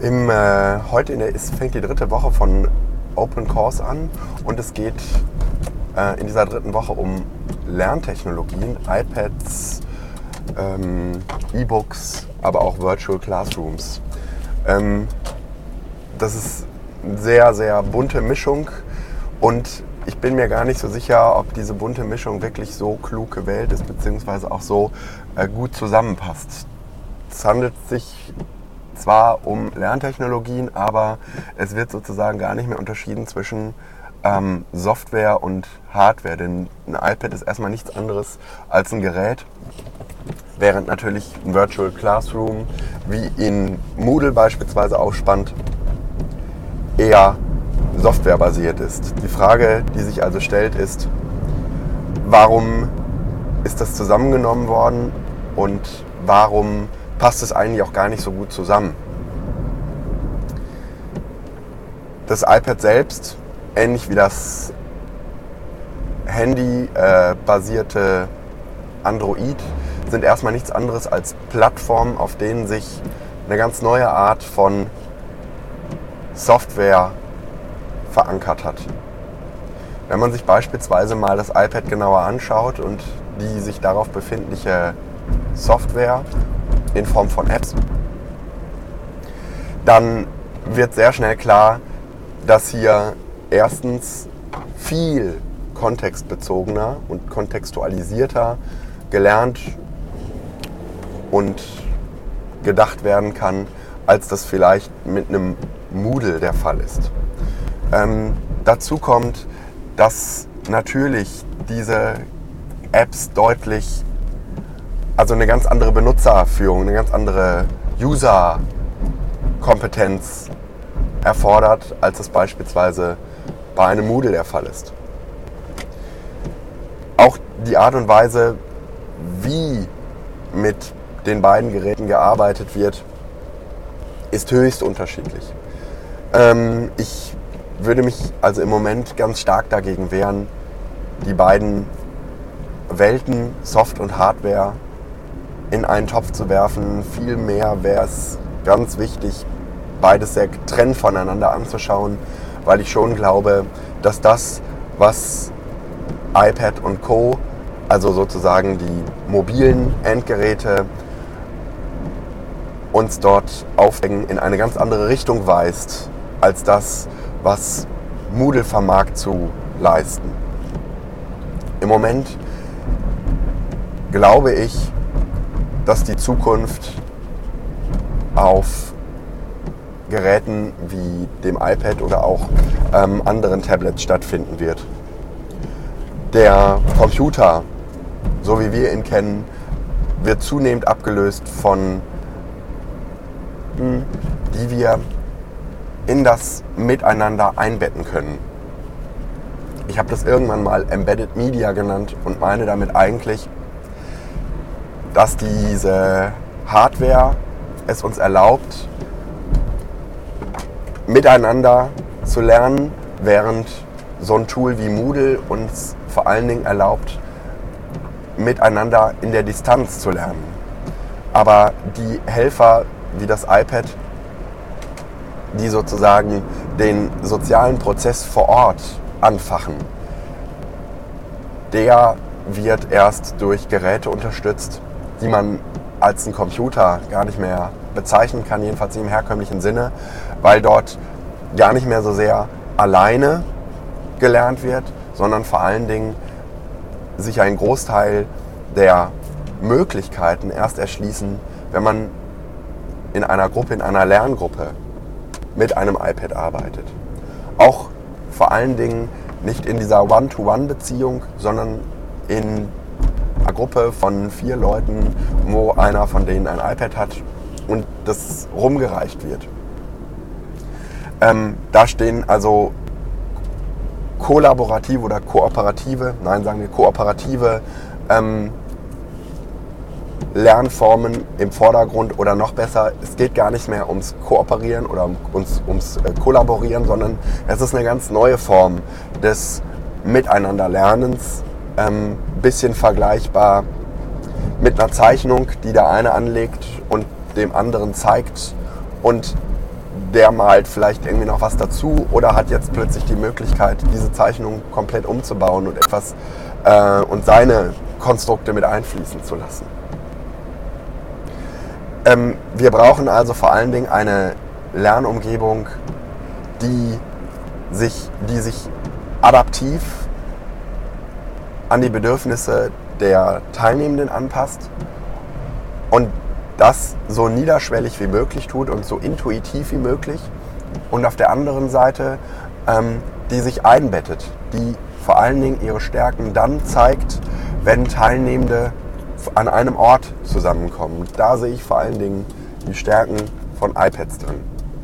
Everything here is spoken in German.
Im, äh, heute in der, ist, fängt die dritte Woche von Open Course an und es geht äh, in dieser dritten Woche um Lerntechnologien, iPads, ähm, E-Books, aber auch Virtual Classrooms. Ähm, das ist eine sehr, sehr bunte Mischung und ich bin mir gar nicht so sicher, ob diese bunte Mischung wirklich so klug gewählt ist, beziehungsweise auch so äh, gut zusammenpasst. Es handelt sich zwar um Lerntechnologien, aber es wird sozusagen gar nicht mehr unterschieden zwischen ähm, Software und Hardware, denn ein iPad ist erstmal nichts anderes als ein Gerät, während natürlich ein Virtual Classroom, wie in Moodle beispielsweise ausspannt, eher softwarebasiert ist. Die Frage, die sich also stellt, ist, warum ist das zusammengenommen worden und warum passt es eigentlich auch gar nicht so gut zusammen? Das iPad selbst, ähnlich wie das Handy-basierte äh, Android, sind erstmal nichts anderes als Plattformen, auf denen sich eine ganz neue Art von Software verankert hat. Wenn man sich beispielsweise mal das iPad genauer anschaut und die sich darauf befindliche Software in Form von Apps, dann wird sehr schnell klar, dass hier erstens viel kontextbezogener und kontextualisierter gelernt und gedacht werden kann, als das vielleicht mit einem Moodle der Fall ist. Ähm, dazu kommt, dass natürlich diese Apps deutlich, also eine ganz andere Benutzerführung, eine ganz andere User-Kompetenz erfordert, als es beispielsweise bei einem Moodle der Fall ist. Auch die Art und Weise, wie mit den beiden Geräten gearbeitet wird, ist höchst unterschiedlich. Ähm, ich würde mich also im Moment ganz stark dagegen wehren, die beiden Welten, Soft und Hardware, in einen Topf zu werfen. Vielmehr wäre es ganz wichtig, beides sehr getrennt voneinander anzuschauen, weil ich schon glaube, dass das, was iPad und Co., also sozusagen die mobilen Endgeräte, uns dort aufhängen, in eine ganz andere Richtung weist, als das, was Moodle vermag zu leisten. Im Moment glaube ich, dass die Zukunft auf Geräten wie dem iPad oder auch ähm, anderen Tablets stattfinden wird. Der Computer, so wie wir ihn kennen, wird zunehmend abgelöst von, die wir in das Miteinander einbetten können. Ich habe das irgendwann mal Embedded Media genannt und meine damit eigentlich, dass diese Hardware es uns erlaubt, miteinander zu lernen, während so ein Tool wie Moodle uns vor allen Dingen erlaubt, miteinander in der Distanz zu lernen. Aber die Helfer wie das iPad die sozusagen den sozialen Prozess vor Ort anfachen. Der wird erst durch Geräte unterstützt, die man als ein Computer gar nicht mehr bezeichnen kann, jedenfalls im herkömmlichen Sinne, weil dort gar nicht mehr so sehr alleine gelernt wird, sondern vor allen Dingen sich ein Großteil der Möglichkeiten erst erschließen, wenn man in einer Gruppe, in einer Lerngruppe mit einem iPad arbeitet. Auch vor allen Dingen nicht in dieser One-to-One-Beziehung, sondern in einer Gruppe von vier Leuten, wo einer von denen ein iPad hat und das rumgereicht wird. Ähm, da stehen also kollaborative oder kooperative, nein, sagen wir kooperative ähm, Lernformen im Vordergrund oder noch besser, es geht gar nicht mehr ums Kooperieren oder ums, ums äh, Kollaborieren, sondern es ist eine ganz neue Form des Miteinanderlernens, ähm, bisschen vergleichbar mit einer Zeichnung, die der eine anlegt und dem anderen zeigt und der malt vielleicht irgendwie noch was dazu oder hat jetzt plötzlich die Möglichkeit, diese Zeichnung komplett umzubauen und etwas äh, und seine Konstrukte mit einfließen zu lassen. Ähm, wir brauchen also vor allen Dingen eine Lernumgebung, die sich, die sich adaptiv an die Bedürfnisse der Teilnehmenden anpasst und das so niederschwellig wie möglich tut und so intuitiv wie möglich. Und auf der anderen Seite, ähm, die sich einbettet, die vor allen Dingen ihre Stärken dann zeigt, wenn Teilnehmende an einem Ort zusammenkommen. Da sehe ich vor allen Dingen die Stärken von iPads drin.